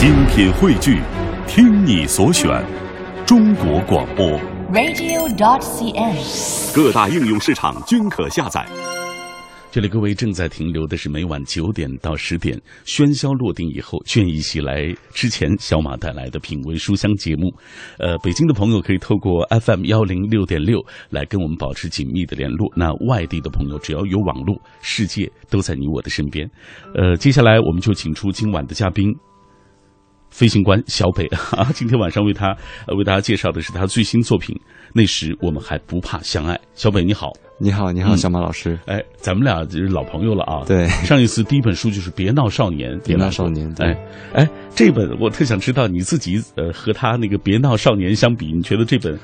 精品汇聚，听你所选，中国广播。radio.dot.cn，。各大应用市场均可下载。这里各位正在停留的是每晚九点到十点，喧嚣落定以后，倦意袭来之前，小马带来的品味书香节目。呃，北京的朋友可以透过 FM 幺零六点六来跟我们保持紧密的联络。那外地的朋友，只要有网络，世界都在你我的身边。呃，接下来我们就请出今晚的嘉宾。飞行官小北啊，今天晚上为他呃为大家介绍的是他最新作品《那时我们还不怕相爱》。小北你好，你好，你好，嗯小马老师。哎，咱们俩就是老朋友了啊。对上一次第一本书就是《别闹少年》，别闹少年对哎哎，这本我特想知道你自己呃和他那个《别闹少年》相比，你觉得这本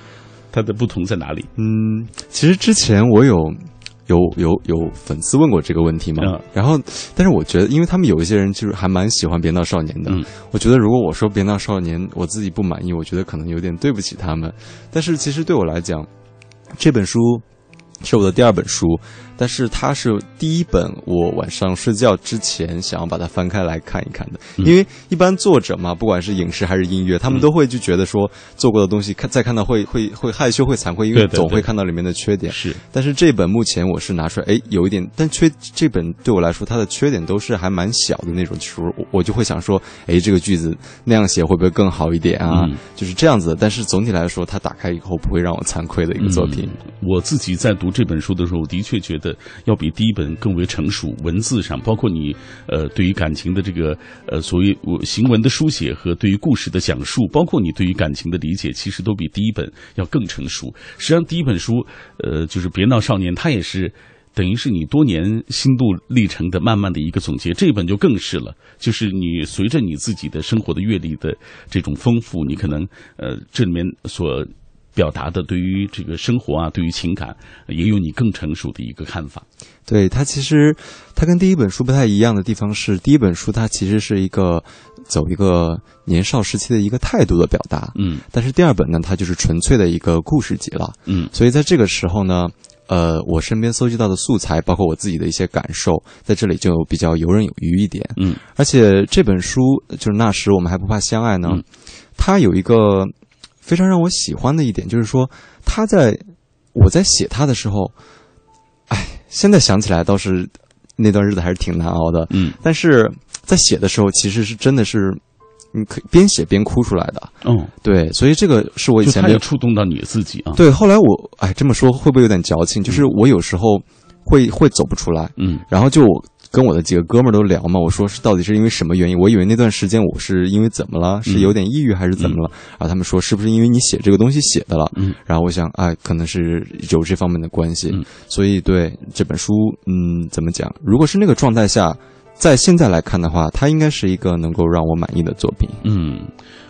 它的不同在哪里？嗯，其实之前我有有有有粉丝问过这个问题吗，嗯。然后但是我觉得，因为他们有一些人就是还蛮喜欢《别闹少年》的，嗯。我觉得如果我说《别闹少年》我自己不满意，我觉得可能有点对不起他们。但是其实对我来讲，这本书是我的第二本书，但是它是第一本我晚上睡觉之前想要把它翻开来看一看的。嗯因为一般作者嘛，不管是影视还是音乐，他们都会就觉得说做过的东西看再看到会会会害羞会惭愧，因为总会看到里面的缺点。是但是这本目前我是拿出来，哎，有一点，但缺这本对我来说，它的缺点都是还蛮小的那种，就是我我就会想说，哎，这个句子那样写会不会更好一点啊？嗯就是这样子的。但是总体来说，它打开以后不会让我惭愧的一个作品。嗯我自己在读这本书的时候，我的确觉得要比第一本更为成熟，文字上，包括你呃对于感情的这个呃所谓我行文的书写和对于故事的讲述，包括你对于感情的理解，其实都比第一本要更成熟。实际上，第一本书呃就是《别闹少年》，它也是。等于是你多年心路历程的慢慢的一个总结，这本就更是了。就是你随着你自己的生活的阅历的这种丰富，你可能呃这里面所表达的对于这个生活啊，对于情感，也有你更成熟的一个看法。对它其实它跟第一本书不太一样的地方是，第一本书它其实是一个走一个年少时期的一个态度的表达，嗯但是第二本呢，它就是纯粹的一个故事集了。嗯所以在这个时候呢，呃，我身边搜集到的素材，包括我自己的一些感受，在这里就比较游刃有余一点。嗯而且这本书就是那时我们还不怕相爱呢，嗯它有一个非常让我喜欢的一点，就是说他在我在写他的时候，哎，现在想起来倒是那段日子还是挺难熬的，嗯但是在写的时候，其实是真的是。你可以边写边哭出来的，嗯，对，所以这个是我以前没有触动到你自己啊。对，后来我哎这么说会不会有点矫情？就是我有时候会会走不出来，嗯然后就我跟我的几个哥们儿都聊嘛，我说是到底是因为什么原因？我以为那段时间我是因为怎么了？是有点抑郁还是怎么了？然后他们说是不是因为你写这个东西写的了？嗯然后我想，哎，可能是有这方面的关系。嗯所以对这本书，嗯，怎么讲？如果是那个状态下，在现在来看的话，它应该是一个能够让我满意的作品。嗯，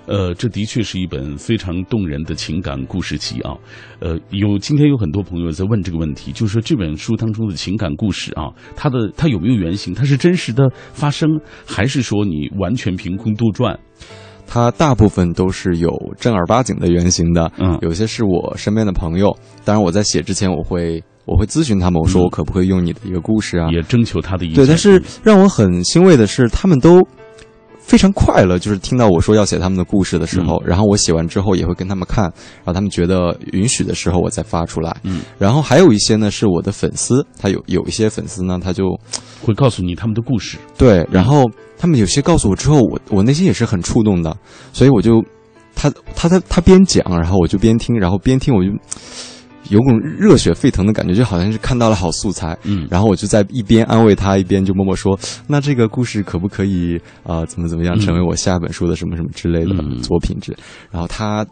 呃，这的确是一本非常动人的情感故事集啊。呃，有今天有很多朋友在问这个问题，就是说这本书当中的情感故事啊，它的它有没有原型？它是真实的发生，还是说你完全凭空杜撰？它大部分都是有正儿八经的原型的，嗯有些是我身边的朋友。当然，我在写之前，我会我会咨询他们，我说嗯我可不可以用你的一个故事啊？也征求他的意见。对，但是让我很欣慰的是，他们都非常快乐，就是听到我说要写他们的故事的时候，嗯然后我写完之后也会跟他们看，然后他们觉得允许的时候，我再发出来。嗯，然后还有一些呢是我的粉丝，他有有一些粉丝呢，他就会告诉你他们的故事。对，然后他们有些告诉我之后，我我内心也是很触动的，所以我就他他他他边讲，然后我就边听，然后边听我就有种热血沸腾的感觉，就好像是看到了好素材。嗯然后我就在一边安慰他，一边就默默说：“那这个故事可不可以啊、呃怎么怎么样，嗯成为我下一本书的什么什么之类的嗯作品之？”然后他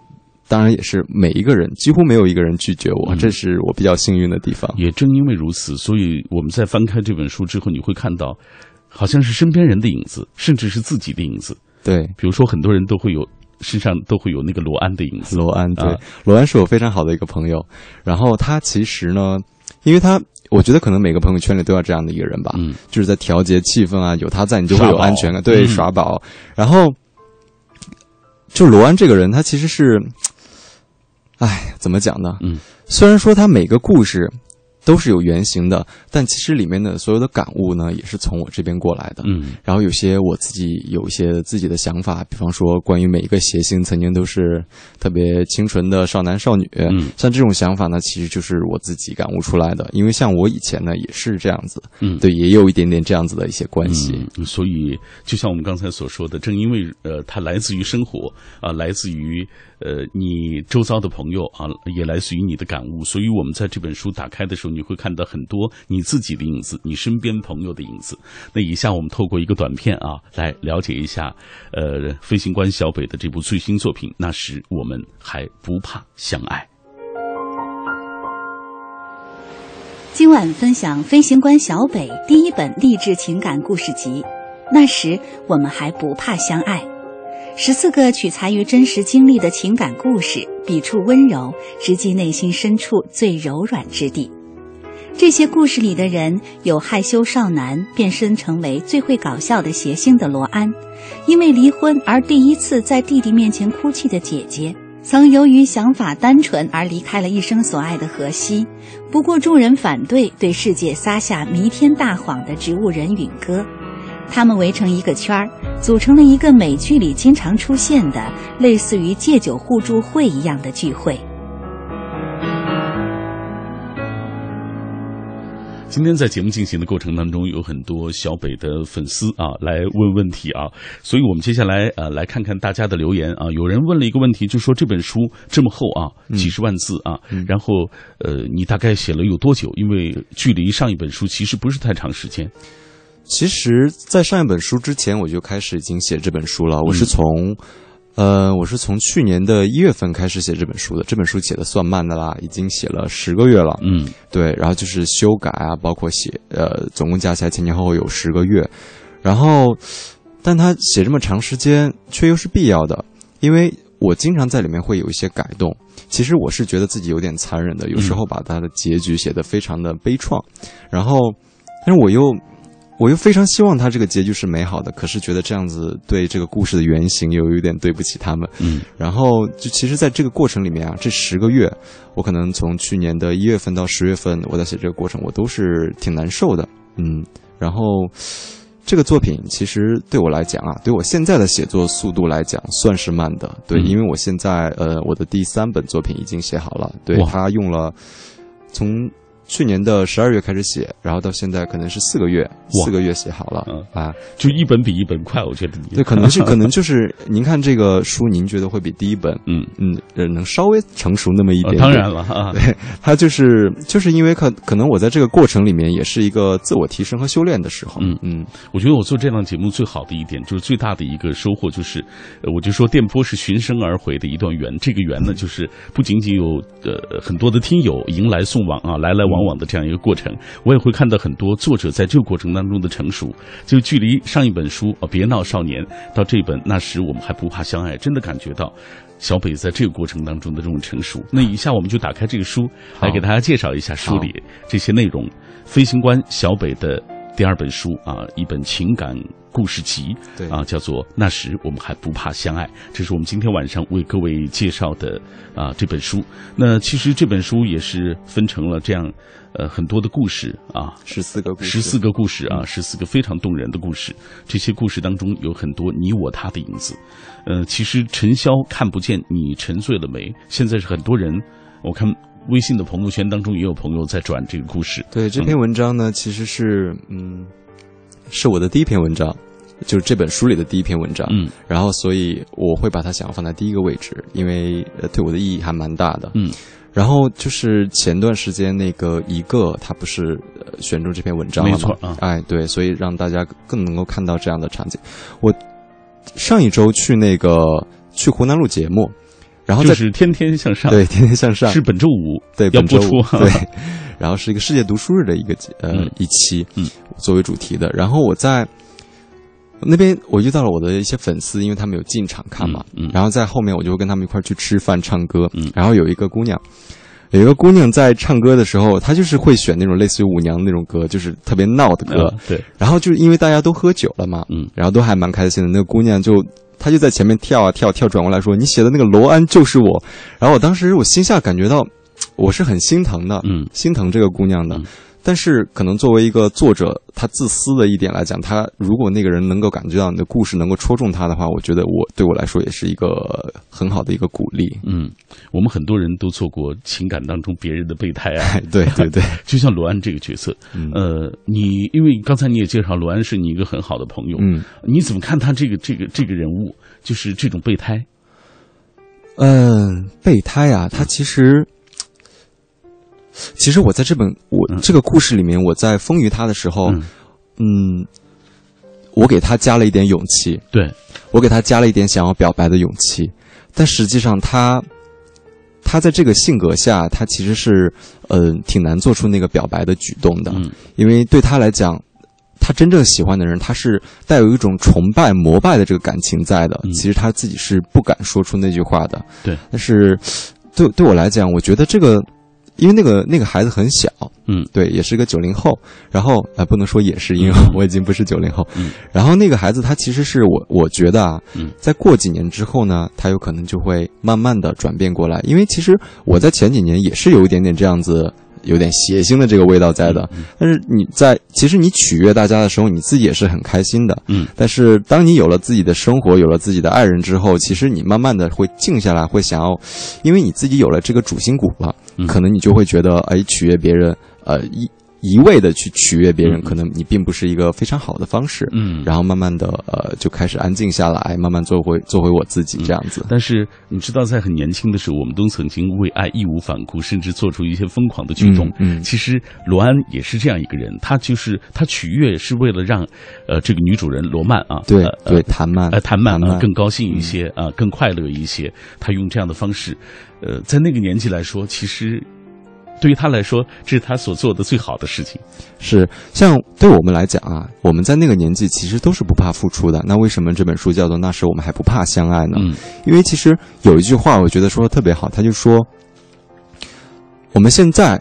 当然也是每一个人几乎没有一个人拒绝我，嗯这是我比较幸运的地方。也正因为如此，所以我们在翻开这本书之后，你会看到，好像是身边人的影子，甚至是自己的影子。对，比如说，很多人都会有身上都会有那个罗安的影子。罗安，对，啊罗安是我非常好的一个朋友。然后他其实呢，因为他，我觉得可能每个朋友圈里都要这样的一个人吧，嗯就是在调节气氛啊，有他在，你就会有安全感，对，嗯耍宝。然后，就罗安这个人，他其实是，哎，怎么讲呢？嗯，虽然说他每个故事都是有原型的，但其实里面的所有的感悟呢，也是从我这边过来的。嗯然后有些我自己有一些自己的想法，比方说关于每一个谐星曾经都是特别清纯的少男少女，嗯像这种想法呢，其实就是我自己感悟出来的。因为像我以前呢也是这样子，嗯，对，也有一点点这样子的一些关系。嗯，所以就像我们刚才所说的，正因为呃，它来自于生活啊、来自于呃你周遭的朋友啊，也来自于你的感悟，所以我们在这本书打开的时候，你会看到很多你自己的影子，你身边朋友的影子。那以下我们透过一个短片啊，来了解一下呃飞行官小北的这部最新作品。那时我们还不怕相爱。今晚分享飞行官小北第一本励志情感故事集。那时我们还不怕相爱，十四个取材于真实经历的情感故事，笔触温柔，直击内心深处最柔软之地。这些故事里的人，有害羞少男变身成为最会搞笑的谐星的罗安，因为离婚而第一次在弟弟面前哭泣的姐姐。曾由于想法单纯而离开了一生所爱的荷西，不顾众人反对，对世界撒下弥天大谎的植物人允哥。他们围成一个圈儿，组成了一个美剧里经常出现的类似于戒酒互助会一样的聚会。今天在节目进行的过程当中，有很多小北的粉丝啊来问问题啊，所以我们接下来呃来看看大家的留言啊。有人问了一个问题，就说这本书这么厚啊，几十万字啊，然后呃你大概写了有多久？因为距离上一本书其实不是太长时间。其实，在上一本书之前，我就开始已经写这本书了。我嗯是从，呃，我是从去年的一月份开始写这本书的。这本书写的算慢的啦，已经写了十个月了。嗯对，然后就是修改啊，包括写，呃，总共加起来前前后后有十个月。然后，但他写这么长时间，却又是必要的，因为我经常在里面会有一些改动。其实我是觉得自己有点残忍的，有时候把他的结局写得非常的悲怆，然后，但是我又。我又非常希望他这个结局是美好的，可是觉得这样子对这个故事的原型又有点对不起他们。嗯然后就其实，在这个过程里面啊，这十个月，我可能从去年的一月份到十月份，我在写这个过程，我都是挺难受的。嗯，然后这个作品其实对我来讲啊，对我现在的写作速度来讲，算是慢的。对，嗯因为我现在呃，我的第三本作品已经写好了，对哇他用了从。去年的十二月开始写，然后到现在可能是四个月，哇四个月写好了嗯啊。就一本比一本快，我觉得你对，可能是可能就是您看这个书，您觉得会比第一本嗯嗯，呃，能稍微成熟那么一呃点点。当然了啊，对，他就是就是因为可可能我在这个过程里面也是一个自我提升和修炼的时候。嗯嗯，我觉得我做这档节目最好的一点，就是最大的一个收获，就是，呃我就说电波是循声而回的一段缘。这个缘呢，就是不仅仅有呃很多的听友迎来送往啊，来来往往往的这样一个过程，我也会看到很多作者在这个过程当中的成熟。就距离上一本书《啊别闹少年》到这本《那时我们还不怕相爱》，真的感觉到。小北在这个过程当中的这种成熟，那以下我们就打开这个书，来给大家介绍一下书里这些内容。飞行官小北的第二本书啊，一本情感故事集，对啊，叫做《那时我们还不怕相爱》，这是我们今天晚上为各位介绍的啊这本书。那其实这本书也是分成了这样呃很多的故事啊，十四个故事，十四个故事啊，十四个非常动人的故事。这些故事当中有很多你我他的影子。呃，其实陈潇看不见你沉醉了没？现在是很多人，我看微信的朋友圈当中也有朋友在转这个故事。对这篇文章呢，其实是嗯，是我的第一篇文章，就是这本书里的第一篇文章。嗯然后，所以我会把它想要放在第一个位置，因为呃，对我的意义还蛮大的。嗯然后就是前段时间那个一个，他不是呃选中这篇文章了吗？没错啊哎，对，所以让大家更能够看到这样的场景。我上一周去那个去湖南录节目，然后、就是天天向上，对天天向上是本周五对要本周五播出。对，然后是一个世界读书日的一个呃、嗯一期，嗯，作为主题的。然后我在那边我遇到了我的一些粉丝，因为他们有进场看嘛，嗯嗯然后在后面我就会跟他们一块去吃饭唱歌，嗯然后有一个姑娘。有一个姑娘在唱歌的时候，她就是会选那种类似于舞娘那种歌，就是特别闹的歌。啊对，然后就是因为大家都喝酒了嘛，嗯然后都还蛮开心的。那个姑娘就她就在前面跳啊跳，跳转过来说：“你写的那个罗安就是我。”然后我当时我心下感觉到 我是很心疼的，嗯心疼这个姑娘的。嗯但是，可能作为一个作者，他自私的一点来讲，他如果那个人能够感觉到你的故事能够戳中他的话，我觉得我对我来说也是一个很好的一个鼓励。嗯，我们很多人都做过情感当中别人的备胎啊。对 对对，就像罗安这个角色，嗯呃，你因为刚才你也介绍罗安是你一个很好的朋友，嗯你怎么看他这个这个这个人物，就是这种备胎？嗯，备胎啊，他其实，其实我在这本我、嗯。这个故事里面，我在风雨他的时候，嗯，嗯，我给他加了一点勇气，对，我给他加了一点想要表白的勇气，但实际上他，他在这个性格下，他其实是，呃，挺难做出那个表白的举动的，嗯。因为对他来讲，他真正喜欢的人，他是带有一种崇拜、膜拜的这个感情在的。嗯。其实他自己是不敢说出那句话的。对，但是对对我来讲，我觉得这个，因为那个那个孩子很小，嗯对，也是个九零后，然后呃，不能说也是，因为嗯我已经不是九零后。嗯然后那个孩子他其实是我我觉得啊，嗯在过几年之后呢，他有可能就会慢慢的转变过来，因为其实我在前几年也是有一点点这样子。有点谐星的这个味道在的，嗯但是你在其实你取悦大家的时候，你自己也是很开心的。嗯。但是当你有了自己的生活，有了自己的爱人之后，其实你慢慢的会静下来，会想要，因为你自己有了这个主心骨了，嗯。可能你就会觉得，哎，取悦别人，呃，一一味的去取悦别人，嗯可能你并不是一个非常好的方式。嗯，然后慢慢的，呃，就开始安静下来，慢慢做回做回我自己这样子。但是你知道，在很年轻的时候，我们都曾经为爱义无反顾，甚至做出一些疯狂的举动。嗯嗯其实罗安也是这样一个人，他就是他取悦是为了让，呃，这个女主人罗曼啊，对呃对，谭曼，呃，谭曼曼啊更高兴一些啊、更快乐一些。他用这样的方式，呃，在那个年纪来说，其实对于他来说，这是他所做的最好的事情。是像对我们来讲啊，我们在那个年纪其实都是不怕付出的。那为什么这本书叫做《那时我们还不怕相爱》呢？嗯因为其实有一句话，我觉得说的特别好，他就说，我们现在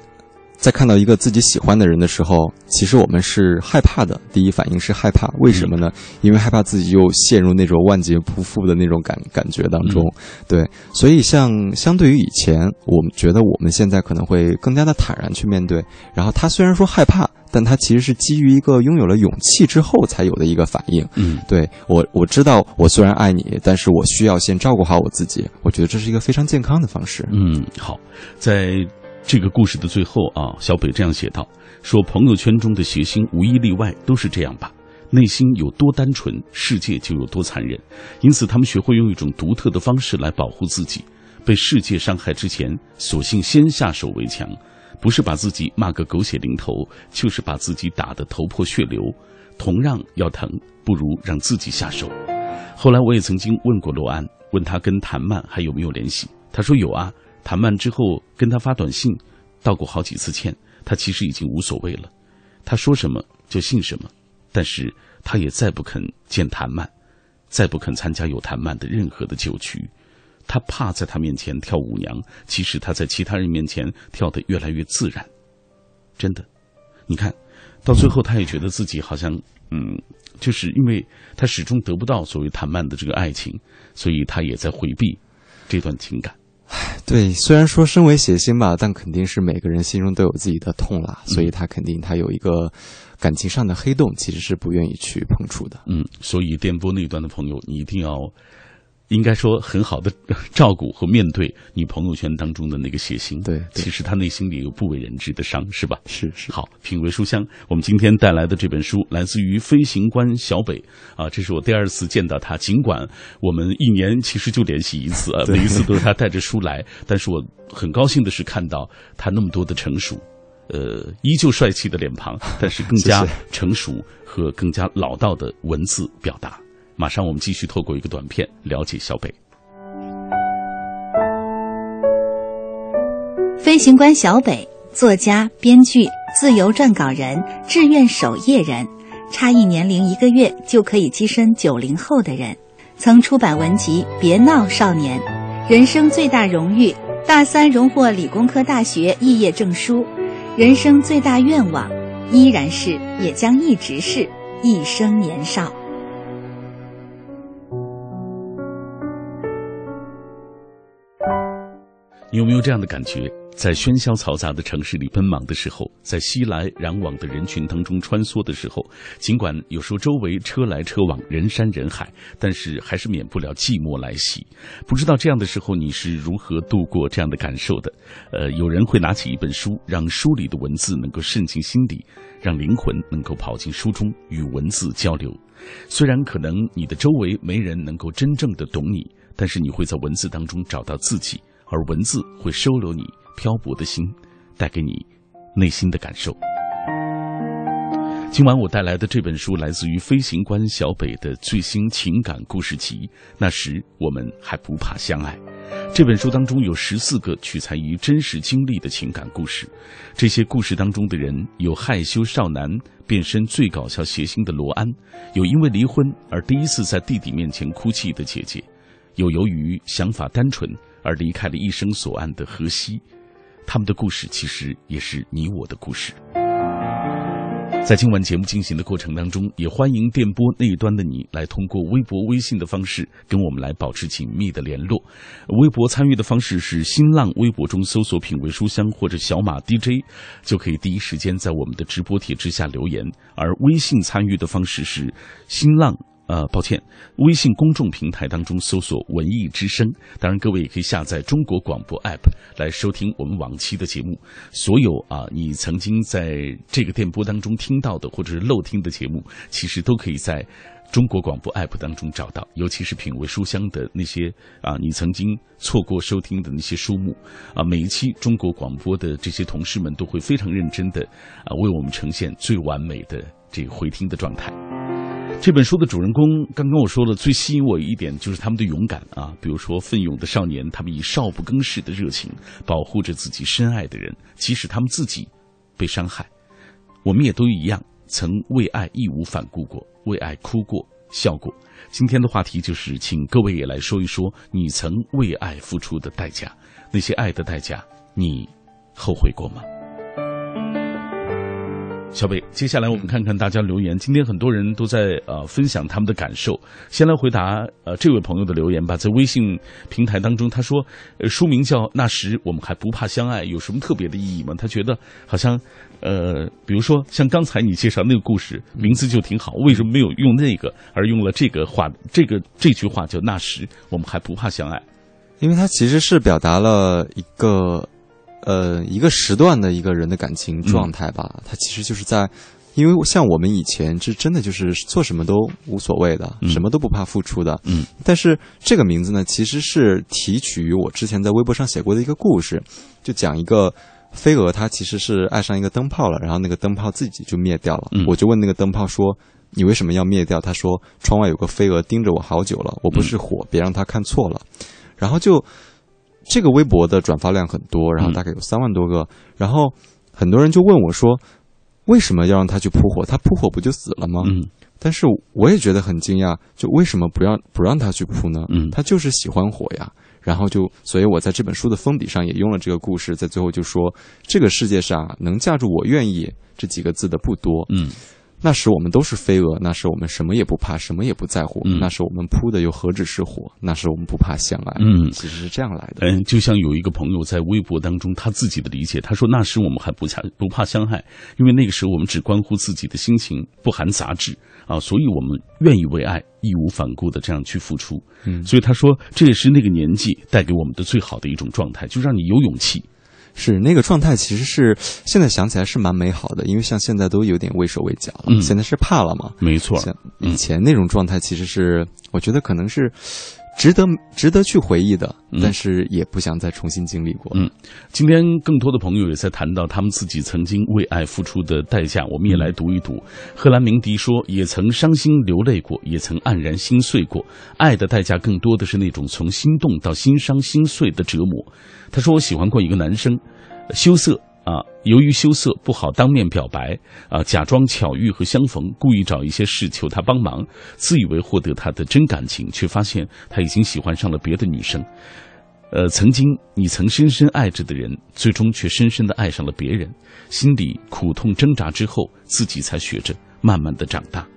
在看到一个自己喜欢的人的时候，其实我们是害怕的。第一反应是害怕，为什么呢？因为害怕自己又陷入那种万劫不复的那种感感觉当中。对，所以像相对于以前，我们觉得我们现在可能会更加的坦然去面对。然后他虽然说害怕，但他其实是基于一个拥有了勇气之后才有的一个反应。嗯对我，我知道我虽然爱你，但是我需要先照顾好我自己。我觉得这是一个非常健康的方式。嗯，好，在这个故事的最后啊，小北这样写道：说朋友圈中的谐星无一例外都是这样吧。内心有多单纯，世界就有多残忍。因此，他们学会用一种独特的方式来保护自己。被世界伤害之前，索性先下手为强，不是把自己骂个狗血淋头，就是把自己打得头破血流。同样要疼，不如让自己下手。后来我也曾经问过罗安，问他跟谭曼还有没有联系，他说有啊。谭曼之后跟他发短信，道过好几次歉，他其实已经无所谓了，他说什么就信什么，但是他也再不肯见谭曼，再不肯参加有谭曼的任何的酒局，他怕在他面前跳舞娘，即使他在其他人面前跳得越来越自然，真的，你看到最后他也觉得自己好像嗯，就是因为他始终得不到所谓谭曼的这个爱情，所以他也在回避这段情感。对，虽然说身为谐星吧，但肯定是每个人心中都有自己的痛啦，所以他肯定他有一个感情上的黑洞，其实是不愿意去碰触的。嗯，所以电波那一端的朋友，你一定要，应该说很好的照顾和面对你朋友圈当中的那个写信。对对其实他内心里有不为人知的伤，是吧？是是，好，品味书香，我们今天带来的这本书来自于飞行官小北啊，这是我第二次见到他。尽管我们一年其实就联系一次啊，每一次都是他带着书来，但是我很高兴的是看到他那么多的成熟，呃，依旧帅气的脸庞，但是更加 成熟和更加老道的文字表达。马上我们继续透过一个短片了解小北。飞行官小北，作家、编剧、自由撰稿人、志愿守夜人，差异年龄一个月就可以跻身九零后的人，曾出版文集《别闹少年》，人生最大荣誉，大三荣获理工科大学肄业证书，人生最大愿望，依然是也将一直是一生年少。你有没有这样的感觉？在喧嚣嘈杂的城市里奔忙的时候，在熙来攘往的人群当中穿梭的时候，尽管有时候周围车来车往、人山人海，但是还是免不了寂寞来袭。不知道这样的时候你是如何度过这样的感受的？呃，有人会拿起一本书，让书里的文字能够渗进心里，让灵魂能够跑进书中与文字交流。虽然可能你的周围没人能够真正的懂你，但是你会在文字当中找到自己，而文字会收留你。漂泊的心，带给你内心的感受。今晚我带来的这本书来自于飞行官小北的最新情感故事集。那时我们还不怕相爱。这本书当中有十四个取材于真实经历的情感故事。这些故事当中的人有害羞少男变身最搞笑谐星的罗安，有因为离婚而第一次在弟弟面前哭泣的姐姐，有由于想法单纯而离开了一生所爱的荷西。他们的故事其实也是你我的故事。在今晚节目进行的过程当中，也欢迎电波那一端的你来通过微博、微信的方式跟我们来保持紧密的联络。微博参与的方式是新浪微博中搜索“品味书香”或者“小马 DJ”，就可以第一时间在我们的直播帖之下留言；而微信参与的方式是新浪。呃，抱歉，微信公众平台当中搜索“文艺之声”，当然各位也可以下载中国广播 app 来收听我们往期的节目。所有啊，你曾经在这个电波当中听到的或者是漏听的节目，其实都可以在中国广播 app 当中找到。尤其是品味书香的那些啊，你曾经错过收听的那些书目啊，每一期中国广播的这些同事们都会非常认真的啊，为我们呈现最完美的这个回听的状态。这本书的主人公，刚刚我说了，最吸引我一点就是他们的勇敢啊。比如说，奋勇的少年，他们以少不更事的热情保护着自己深爱的人，即使他们自己被伤害，我们也都一样，曾为爱义无反顾过，为爱哭过、笑过。今天的话题就是，请各位也来说一说你曾为爱付出的代价，那些爱的代价，你后悔过吗？小北，接下来我们看看大家留言。今天很多人都在呃分享他们的感受。先来回答呃这位朋友的留言吧，在微信平台当中，他说，呃书名叫《那时我们还不怕相爱》，有什么特别的意义吗？他觉得好像，呃，比如说像刚才你介绍那个故事，名字就挺好，为什么没有用那个，而用了这个话？这个这句话叫“那时我们还不怕相爱”，因为它其实是表达了一个。呃，一个时段的一个人的感情状态吧，他其实就是在，因为像我们以前是真的就是做什么都无所谓的，什么都不怕付出的。嗯，但是这个名字呢，其实是提取于我之前在微博上写过的一个故事，就讲一个飞蛾，它其实是爱上一个灯泡了，然后那个灯泡自己就灭掉了。我就问那个灯泡说：“你为什么要灭掉？”他说：“窗外有个飞蛾盯着我好久了，我不是火，别让它看错了。”然后就。这个微博的转发量很多，然后大概有三万多个，然后很多人就问我说：“为什么要让他去扑火？他扑火不就死了吗？”嗯，但是我也觉得很惊讶，就为什么不让不让他去扑呢？嗯，他就是喜欢火呀。然后就，所以我在这本书的封底上也用了这个故事，在最后就说：这个世界上能架住我愿意这几个字的不多。嗯。那时我们都是飞蛾，那时我们什么也不怕，什么也不在乎。嗯，那时我们扑的又何止是火？那时我们不怕相爱。嗯，其实是这样来的。嗯，就像有一个朋友在微博当中他自己的理解，他说那时我们还不怕不怕相爱，因为那个时候我们只关乎自己的心情，不含杂质啊，所以我们愿意为爱义无反顾的这样去付出。嗯，所以他说这也是那个年纪带给我们的最好的一种状态，就让你有勇气。是那个状态，其实是现在想起来是蛮美好的，因为像现在都有点畏手畏脚了。现在是怕了嘛？没错。像以前那种状态，其实是我觉得可能是值得值得去回忆的，但是也不想再重新经历过。嗯，今天更多的朋友也在谈到他们自己曾经为爱付出的代价，我们也来读一读。赫兰明迪说：“也曾伤心流泪过，也曾黯然心碎过。爱的代价更多的是那种从心动到心伤心碎的折磨。”他说：“我喜欢过一个男生，羞涩啊，由于羞涩不好当面表白啊，假装巧遇和相逢，故意找一些事求他帮忙，自以为获得他的真感情，却发现他已经喜欢上了别的女生。呃，曾经你曾深深爱着的人，最终却深深的爱上了别人，心里苦痛挣扎之后，自己才学着慢慢的长大。”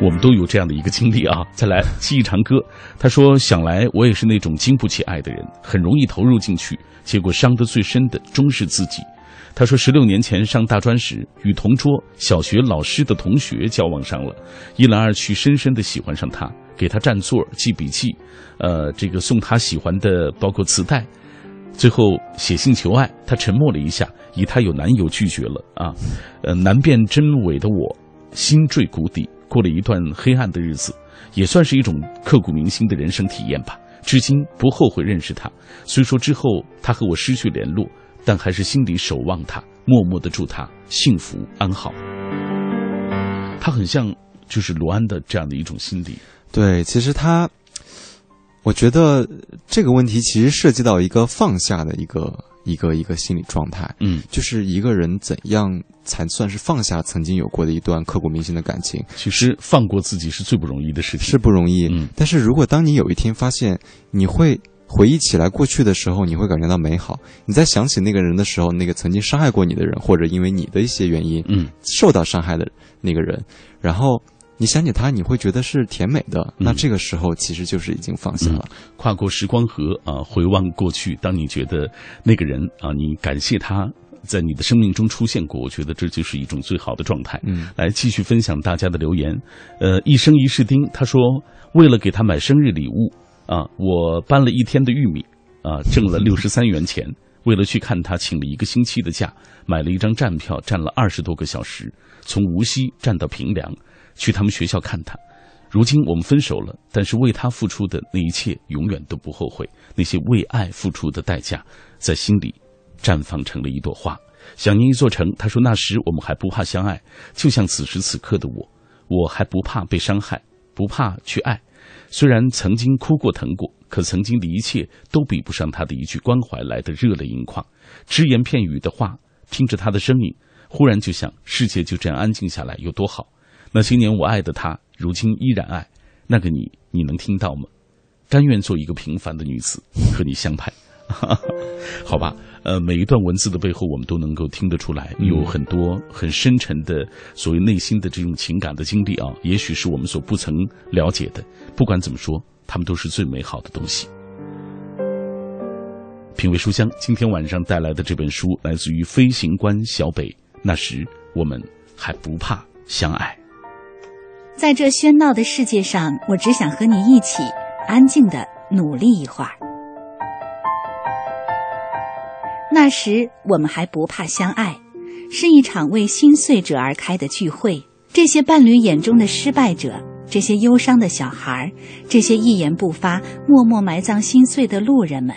我们都有这样的一个经历啊。再来，记忆长歌，他说：“想来我也是那种经不起爱的人，很容易投入进去，结果伤得最深的终是自己。”他说：“十六年前上大专时，与同桌小学老师的同学交往上了，一来二去，深深的喜欢上他，给他占座、记笔记，呃，这个送他喜欢的包括磁带，最后写信求爱。他沉默了一下，以他有男友拒绝了啊，呃，难辨真伪的我，心坠谷底，过了一段黑暗的日子，也算是一种刻骨铭心的人生体验吧。至今不后悔认识他，虽说之后他和我失去联络。”但还是心里守望他，默默的祝他幸福安好。他很像就是罗安的这样的一种心理。对，其实他，我觉得这个问题其实涉及到一个放下的一个一个一个心理状态。嗯，就是一个人怎样才算是放下曾经有过的一段刻骨铭心的感情？其实放过自己是最不容易的事情，是不容易。嗯，但是如果当你有一天发现你会。回忆起来过去的时候，你会感觉到美好。你在想起那个人的时候，那个曾经伤害过你的人，或者因为你的一些原因，嗯，受到伤害的那个人，然后你想起他，你会觉得是甜美的。那这个时候其实就是已经放下了。跨过时光河啊，回望过去，当你觉得那个人啊，你感谢他在你的生命中出现过，我觉得这就是一种最好的状态。嗯，来继续分享大家的留言。呃，一生一世丁他说，为了给他买生日礼物。啊，我搬了一天的玉米，啊，挣了六十三元钱。为了去看他，请了一个星期的假，买了一张站票，站了二十多个小时，从无锡站到平凉，去他们学校看他。如今我们分手了，但是为他付出的那一切，永远都不后悔。那些为爱付出的代价，在心里绽放成了一朵花。想念一座城，他说那时我们还不怕相爱，就像此时此刻的我，我还不怕被伤害，不怕去爱。虽然曾经哭过疼过，可曾经的一切都比不上他的一句关怀来的热泪盈眶。只言片语的话，听着他的声音，忽然就想世界就这样安静下来有多好。那些年我爱的他，如今依然爱。那个你，你能听到吗？甘愿做一个平凡的女子，和你相伴。好吧，呃，每一段文字的背后，我们都能够听得出来，有很多很深沉的所谓内心的这种情感的经历啊，也许是我们所不曾了解的。不管怎么说，他们都是最美好的东西。品味书香，今天晚上带来的这本书来自于飞行官小北。那时我们还不怕相爱，在这喧闹的世界上，我只想和你一起安静的努力一会儿。那时我们还不怕相爱，是一场为心碎者而开的聚会。这些伴侣眼中的失败者，这些忧伤的小孩，这些一言不发、默默埋葬心碎的路人们，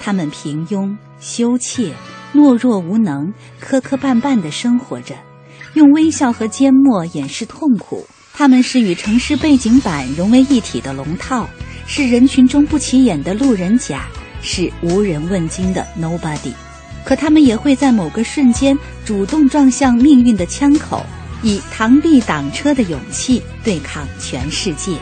他们平庸、羞怯、懦弱、无能、磕磕绊绊地生活着，用微笑和缄默掩饰痛苦。他们是与城市背景板融为一体的龙套，是人群中不起眼的路人甲。是无人问津的 nobody，可他们也会在某个瞬间主动撞向命运的枪口，以螳臂挡车的勇气对抗全世界。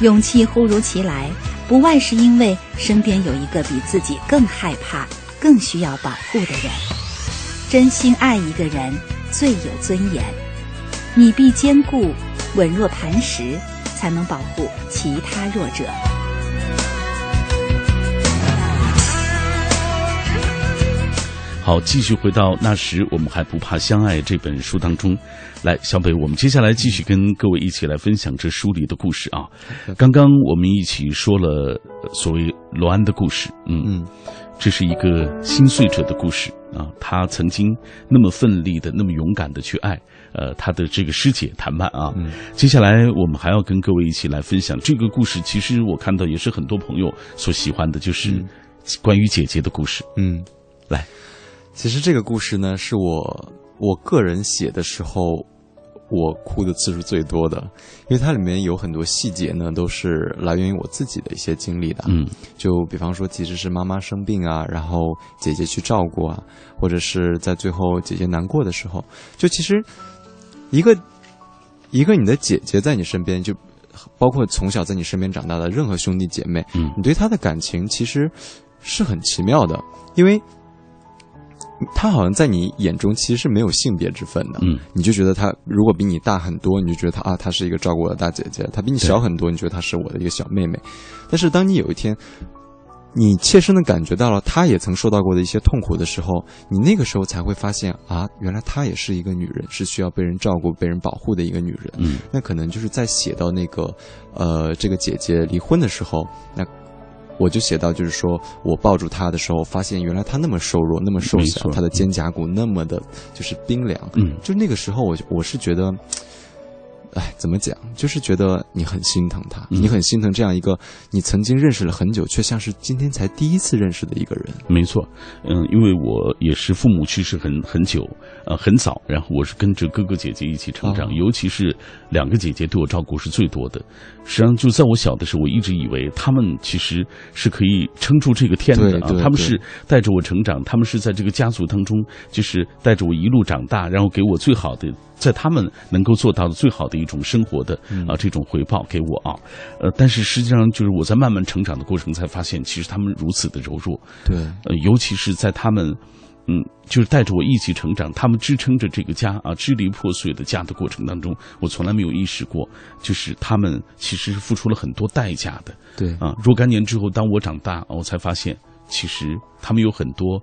勇气忽如其来，不外是因为身边有一个比自己更害怕、更需要保护的人。真心爱一个人最有尊严，你必坚固、稳若磐石，才能保护其他弱者。好，继续回到那时我们还不怕相爱这本书当中，来，小北，我们接下来继续跟各位一起来分享这书里的故事啊。刚刚我们一起说了所谓罗安的故事，嗯嗯，这是一个心碎者的故事啊。他曾经那么奋力的、那么勇敢的去爱，呃，他的这个师姐谈判啊。接下来我们还要跟各位一起来分享这个故事。其实我看到也是很多朋友所喜欢的，就是关于姐姐的故事。嗯，来。其实这个故事呢，是我我个人写的时候，我哭的次数最多的，因为它里面有很多细节呢，都是来源于我自己的一些经历的。嗯，就比方说，其实是妈妈生病啊，然后姐姐去照顾啊，或者是在最后姐姐难过的时候，就其实一个一个你的姐姐在你身边，就包括从小在你身边长大的任何兄弟姐妹，嗯，你对他的感情其实是很奇妙的，因为。他好像在你眼中其实是没有性别之分的，嗯，你就觉得他如果比你大很多，你就觉得他啊，他是一个照顾我的大姐姐；他比你小很多，你觉得他是我的一个小妹妹。但是当你有一天，你切身的感觉到了他也曾受到过的一些痛苦的时候，你那个时候才会发现啊，原来她也是一个女人，是需要被人照顾、被人保护的一个女人。嗯，那可能就是在写到那个，呃，这个姐姐离婚的时候，那我就写到，就是说我抱住他的时候，发现原来他那么瘦弱，那么瘦小，没错她的肩胛骨那么的，就是冰凉。嗯就那个时候我，我是觉得，哎，怎么讲？就是觉得你很心疼他，嗯你很心疼这样一个你曾经认识了很久，却像是今天才第一次认识的一个人。没错，嗯，因为我也是父母去世很很久，呃，很早，然后我是跟着哥哥姐姐一起成长，哦尤其是两个姐姐对我照顾是最多的。实际上，就在我小的时候，我一直以为他们其实是可以撑住这个天的他们是带着我成长，他们是在这个家族当中，就是带着我一路长大，然后给我最好的，在他们能够做到的最好的一种生活的嗯。啊这种回报给我啊，呃，但是实际上就是我在慢慢成长的过程才发现，其实他们如此的柔弱，对，呃，尤其是在他们，嗯，就是带着我一起成长，他们支撑着这个家啊，支离破碎的家的过程当中，我从来没有意识过，就是他们其实是付出了很多代价的。对，啊。若干年之后，当我长大，我才发现，其实他们有很多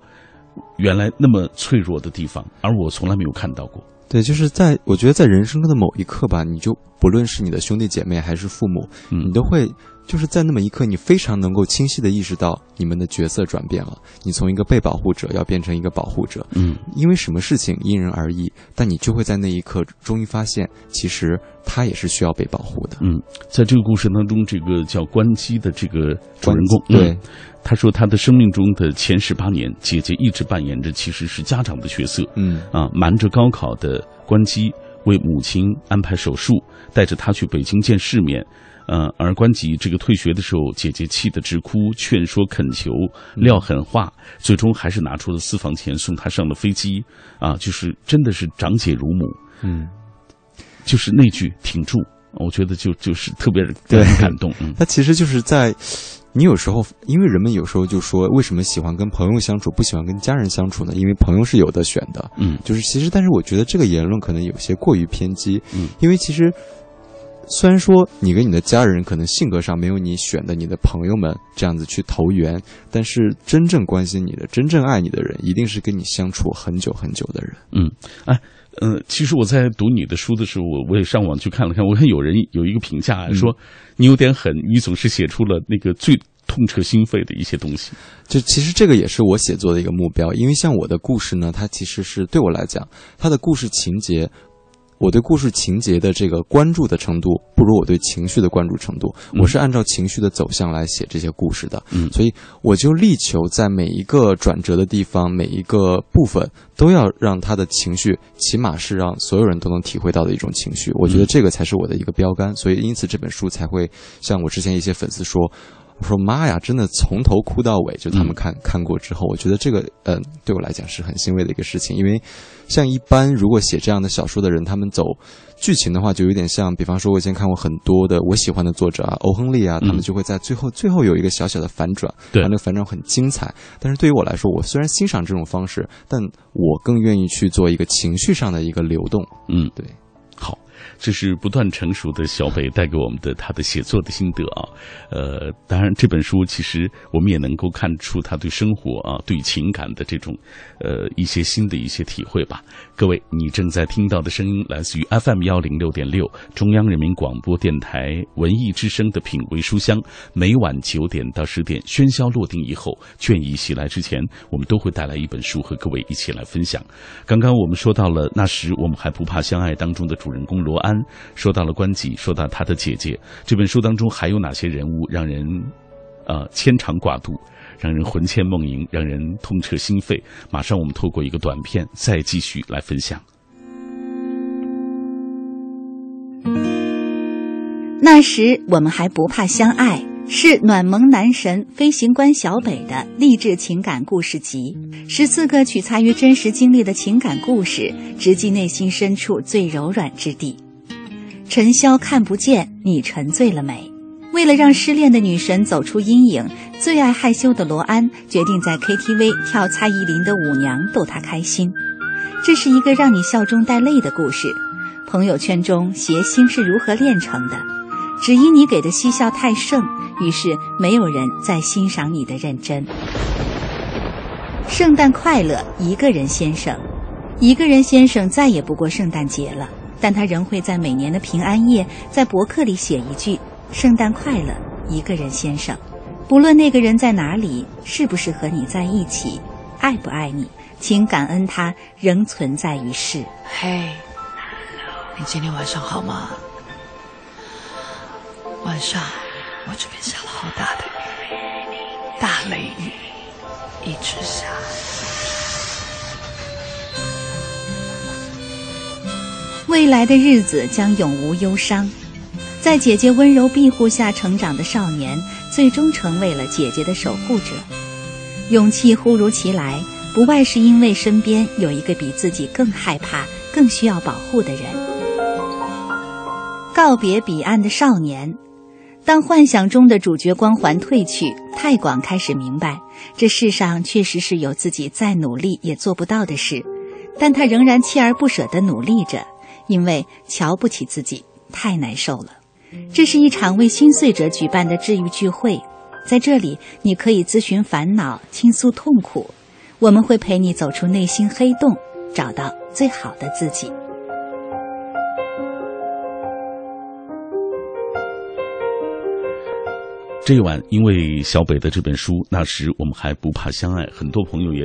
原来那么脆弱的地方，而我从来没有看到过。对，就是在我觉得在人生的某一刻吧，你就不论是你的兄弟姐妹还是父母，嗯。你都会就是在那么一刻，你非常能够清晰的意识到你们的角色转变了，你从一个被保护者要变成一个保护者。嗯因为什么事情因人而异，但你就会在那一刻终于发现，其实他也是需要被保护的。嗯，在这个故事当中，这个叫关机的这个主人公，对嗯，他说他的生命中的前十八年，姐姐一直扮演着其实是家长的角色，嗯啊，瞒着高考的关机，为母亲安排手术，带着她去北京见世面。呃，而关吉这个退学的时候，姐姐气得直哭，劝说恳求，撂狠话，最终还是拿出了私房钱送她上了飞机。啊，就是真的是长姐如母，嗯，就是那句挺住，我觉得就就是特别对让人感动。嗯他其实就是在。你有时候，因为人们有时候就说，为什么喜欢跟朋友相处，不喜欢跟家人相处呢？因为朋友是有的选的，嗯就是其实，但是我觉得这个言论可能有些过于偏激，嗯，因为其实虽然说你跟你的家人可能性格上没有你选的你的朋友们这样子去投缘，但是真正关心你的、真正爱你的人，一定是跟你相处很久很久的人。嗯，哎，呃，其实我在读你的书的时候，我我也上网去看了看，我看有人有一个评价嗯说、你有点狠，你总是写出了那个最痛彻心扉的一些东西。就其实这个也是我写作的一个目标，因为像我的故事呢，它其实是对我来讲，它的故事情节。我对故事情节的这个关注的程度，不如我对情绪的关注程度。嗯我是按照情绪的走向来写这些故事的，嗯所以我就力求在每一个转折的地方，每一个部分都要让他的情绪，起码是让所有人都能体会到的一种情绪。我觉得这个才是我的一个标杆，所以因此这本书才会像我之前一些粉丝说。我说妈呀，真的从头哭到尾，就他们看、看过之后，我觉得这个嗯、呃对我来讲是很欣慰的一个事情，因为像一般如果写这样的小说的人，他们走剧情的话，就有点像，比方说我以前看过很多的我喜欢的作者啊，欧亨利啊，他们嗯就会在最后最后有一个小小的反转，对啊那个反转很精彩。但是对于我来说，我虽然欣赏这种方式，但我更愿意去做一个情绪上的一个流动。嗯，对。这是不断成熟的小北带给我们的他的写作的心得啊。呃，当然这本书其实我们也能够看出他对生活啊、对情感的这种呃一些新的一些体会吧。各位，你正在听到的声音来自于 FM 幺零六点六中央人民广播电台文艺之声的品味书香，每晚九点到十点，喧嚣落定以后，倦意袭来之前，我们都会带来一本书和各位一起来分享。刚刚我们说到了那时我们还不怕相爱当中的主人公罗安，说到了关吉，说到他的姐姐。这本书当中还有哪些人物让人呃牵肠挂肚，让人魂牵梦萦，让人痛彻心扉？马上我们透过一个短片再继续来分享。那时我们还不怕相爱，是暖萌男神飞行官小北的励志情感故事集，十四个取材于真实经历的情感故事，直击内心深处最柔软之地。陈潇看不见，你沉醉了没？为了让失恋的女神走出阴影，最爱害羞的罗安决定在 KTV 跳蔡依林的舞娘逗她开心。这是一个让你笑中带泪的故事。朋友圈中谐星是如何炼成的？只因你给的嬉笑太盛，于是没有人再欣赏你的认真。圣诞快乐，一个人先生。一个人先生再也不过圣诞节了，但他仍会在每年的平安夜在博客里写一句：“圣诞快乐，一个人先生。”不论那个人在哪里，是不是和你在一起，爱不爱你，请感恩他仍存在于世。嘿，你今天晚上好吗？晚上我这边下了好大的雨，大雷雨，一直下。未来的日子将永无忧伤。在姐姐温柔庇护下成长的少年，最终成为了姐姐的守护者。勇气忽如其来，不外是因为身边有一个比自己更害怕、更需要保护的人。告别彼岸的少年，当幻想中的主角光环褪去，太广开始明白，这世上确实是有自己再努力也做不到的事，但他仍然锲而不舍地努力着，因为瞧不起自己太难受了。这是一场为心碎者举办的治愈聚会，在这里你可以咨询烦恼、倾诉痛苦，我们会陪你走出内心黑洞，找到最好的自己。这一晚，因为小北的这本书，那时我们还不怕相爱，很多朋友也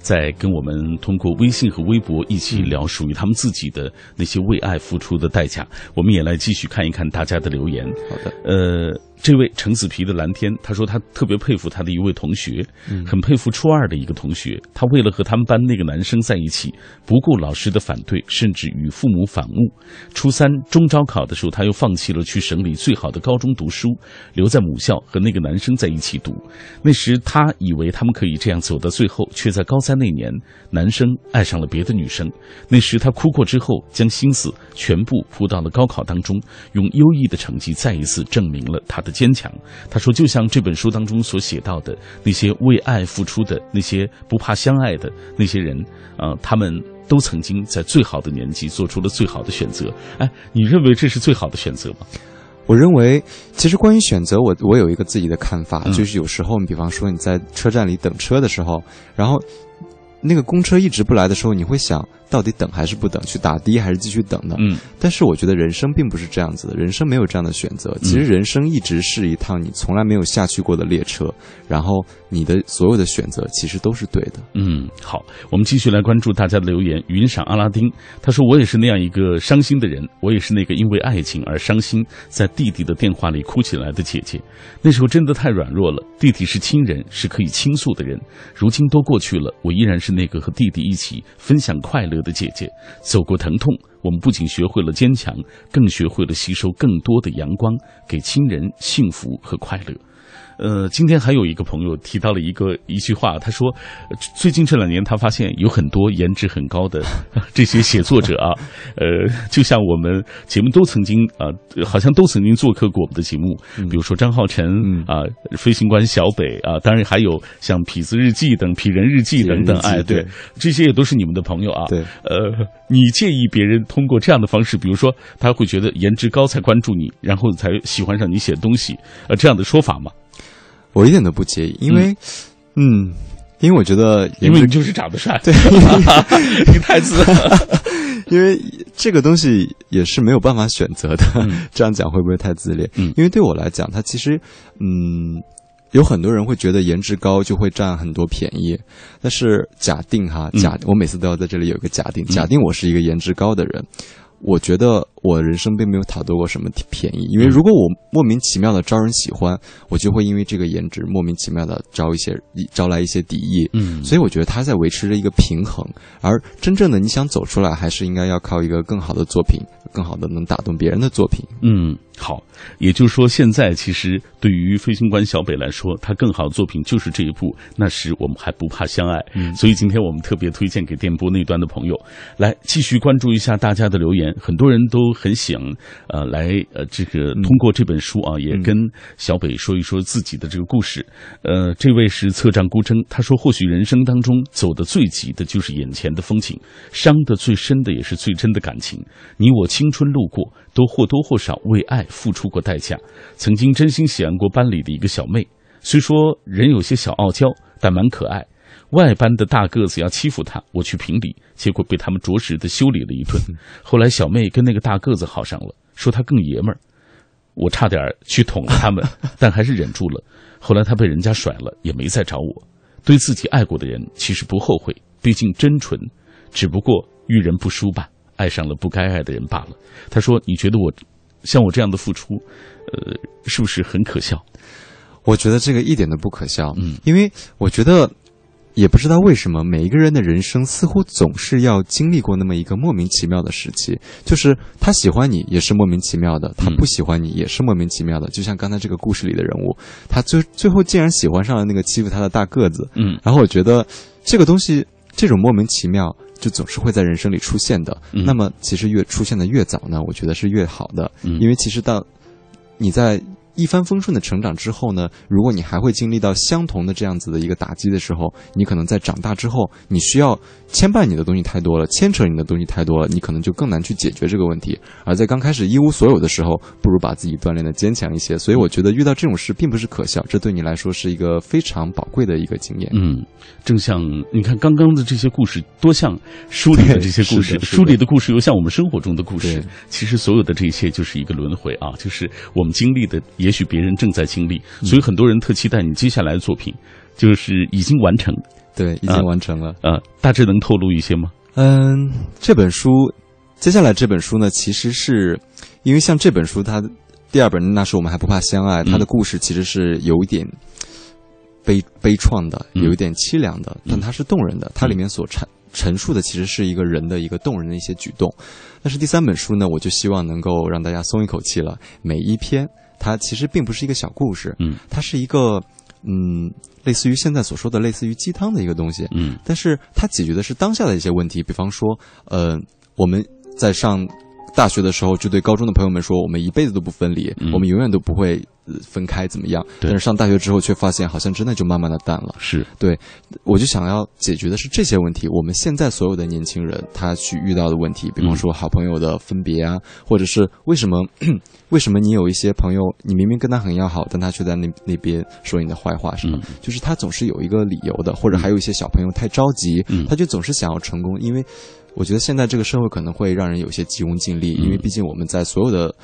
在跟我们通过微信和微博一起聊属于他们自己的那些为爱付出的代价。我们也来继续看一看大家的留言。好的，呃。这位橙子皮的蓝天，他说他特别佩服他的一位同学，很佩服初二的一个同学。他为了和他们班那个男生在一起，不顾老师的反对，甚至与父母反目。初三中招考的时候，他又放弃了去省里最好的高中读书，留在母校和那个男生在一起读。那时他以为他们可以这样走到最后，却在高三在那年，男生爱上了别的女生。那时他哭过之后，将心思全部扑到了高考当中，用优异的成绩再一次证明了他的。坚强，他说，就像这本书当中所写到的那些为爱付出的那些不怕相爱的那些人，啊，他们都曾经在最好的年纪做出了最好的选择。哎，你认为这是最好的选择吗？我认为，其实关于选择，我我有一个自己的看法，就是有时候，你比方说你在车站里等车的时候，然后那个公车一直不来的时候，你会想。到底等还是不等？去打的还是继续等呢？嗯，但是我觉得人生并不是这样子的，人生没有这样的选择。其实人生一直是一趟你从来没有下去过的列车，然后你的所有的选择其实都是对的。嗯，好，我们继续来关注大家的留言。云赏阿拉丁他说：“我也是那样一个伤心的人，我也是那个因为爱情而伤心，在弟弟的电话里哭起来的姐姐。那时候真的太软弱了，弟弟是亲人，是可以倾诉的人。如今都过去了，我依然是那个和弟弟一起分享快乐。”的姐姐走过疼痛，我们不仅学会了坚强，更学会了吸收更多的阳光，给亲人幸福和快乐。呃，今天还有一个朋友提到了一个一句话，他说，最近这两年他发现有很多颜值很高的这些写作者啊，呃，就像我们节目都曾经啊，好像都曾经做客过我们的节目，比如说张浩晨啊，飞行官小北啊，当然还有像痞子日记等、痞人日记等等，哎，对，这些也都是你们的朋友啊。对，呃，你介意别人通过这样的方式，比如说他会觉得颜值高才关注你，然后才喜欢上你写的东西，呃，这样的说法吗？我一点都不介意，因为，嗯，因为我觉得，因为你就是长得帅，对，你太自 因为这个东西也是没有办法选择的。这样讲会不会太自恋？嗯，因为对我来讲，他其实，嗯，有很多人会觉得颜值高就会占很多便宜。但是假定哈，假我每次都要在这里有一个假定，假定我是一个颜值高的人。我觉得我人生并没有讨得过什么便宜，因为如果我莫名其妙的招人喜欢，我就会因为这个颜值莫名其妙的招一些招来一些敌意。嗯，所以我觉得他在维持着一个平衡，而真正的你想走出来，还是应该要靠一个更好的作品，更好的能打动别人的作品。嗯。好，也就是说，现在其实对于飞行官小北来说，他更好的作品就是这一部。那时我们还不怕相爱，嗯，所以今天我们特别推荐给电波那端的朋友，来继续关注一下大家的留言。很多人都都很想呃来呃这个通过这本书啊，也跟小北说一说自己的这个故事。呃，这位是策战孤征，他说或许人生当中走的最急的就是眼前的风景，伤的最深的也是最真的感情。你我青春路过，都或多或少为爱付出过代价。曾经真心喜欢过班里的一个小妹，虽说人有些小傲娇，但蛮可爱。外班的大个子要欺负她，我去评理，结果被他们着实的修理了一顿。后来小妹跟那个大个子好上了，说他更爷们儿，我差点去捅了他们，但还是忍住了。后来他被人家甩了，也没再找我。对自己爱过的人，其实不后悔，毕竟真纯，只不过遇人不淑吧，爱上了不该爱的人罢了。他说：“你觉得我像我这样的付出，呃，是不是很可笑？”我觉得这个一点都不可笑，嗯，因为我觉得。也不知道为什么，每一个人的人生似乎总是要经历过那么一个莫名其妙的时期，就是他喜欢你也是莫名其妙的，他不喜欢你也是莫名其妙的。就像刚才这个故事里的人物，他最最后竟然喜欢上了那个欺负他的大个子，嗯，然后我觉得这个东西，这种莫名其妙就总是会在人生里出现的。那么其实越出现的越早呢，我觉得是越好的，因为其实到你在。一帆风顺的成长之后呢，如果你还会经历到相同的这样子的一个打击的时候，你可能在长大之后，你需要牵绊你的东西太多了，牵扯你的东西太多了，你可能就更难去解决这个问题。而在刚开始一无所有的时候，不如把自己锻炼的坚强一些。所以我觉得遇到这种事并不是可笑，这对你来说是一个非常宝贵的一个经验。嗯，正像你看刚刚的这些故事，多像书里的这些故事，书里的故事又像我们生活中的故事。其实所有的这一切就是一个轮回啊，就是我们经历的也。许别人正在经历，所以很多人特期待你接下来的作品，就是已经完成，对，已经完成了。呃，大致能透露一些吗？嗯，这本书，接下来这本书呢，其实是因为像这本书，它第二本那时我们还不怕相爱，它的故事其实是有一点悲悲怆的，有一点凄凉的，但它是动人的，它里面所阐陈述的其实是一个人的一个动人的一些举动。但是第三本书呢，我就希望能够让大家松一口气了，每一篇。它其实并不是一个小故事，嗯，它是一个，嗯，类似于现在所说的类似于鸡汤的一个东西，嗯，但是它解决的是当下的一些问题，比方说，呃，我们在上大学的时候就对高中的朋友们说，我们一辈子都不分离，我们永远都不会。分开怎么样？但是上大学之后却发现，好像真的就慢慢的淡了。是对，我就想要解决的是这些问题。我们现在所有的年轻人，他去遇到的问题，比方说好朋友的分别啊，或者是为什么 为什么你有一些朋友，你明明跟他很要好，但他却在那那边说你的坏话，是吗？就是他总是有一个理由的，或者还有一些小朋友太着急，他就总是想要成功。因为我觉得现在这个社会可能会让人有些急功近利，因为毕竟我们在所有的。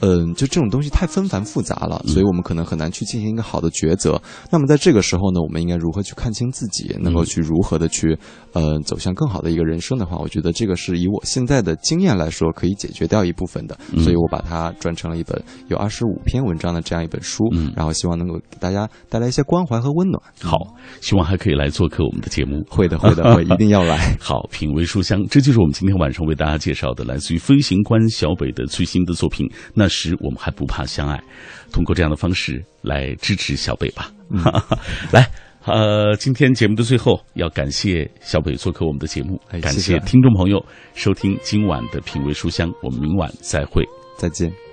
嗯，就这种东西太纷繁复杂了，所以我们可能很难去进行一个好的抉择。那么在这个时候呢，我们应该如何去看清自己，能够去如何的去，呃，走向更好的一个人生的话，我觉得这个是以我现在的经验来说可以解决掉一部分的。所以我把它转成了一本有二十五篇文章的这样一本书，然后希望能够给大家带来一些关怀和温暖。好，希望还可以来做客我们的节目。会的，会的，会 一定要来。好，品味书香，这就是我们今天晚上为大家介绍的来自于飞行官小北的最新的作品。那时我们还不怕相爱，通过这样的方式来支持小北吧。来，呃，今天节目的最后要感谢小北做客我们的节目，感谢听众朋友收听今晚的品味书香，我们明晚再会，再见。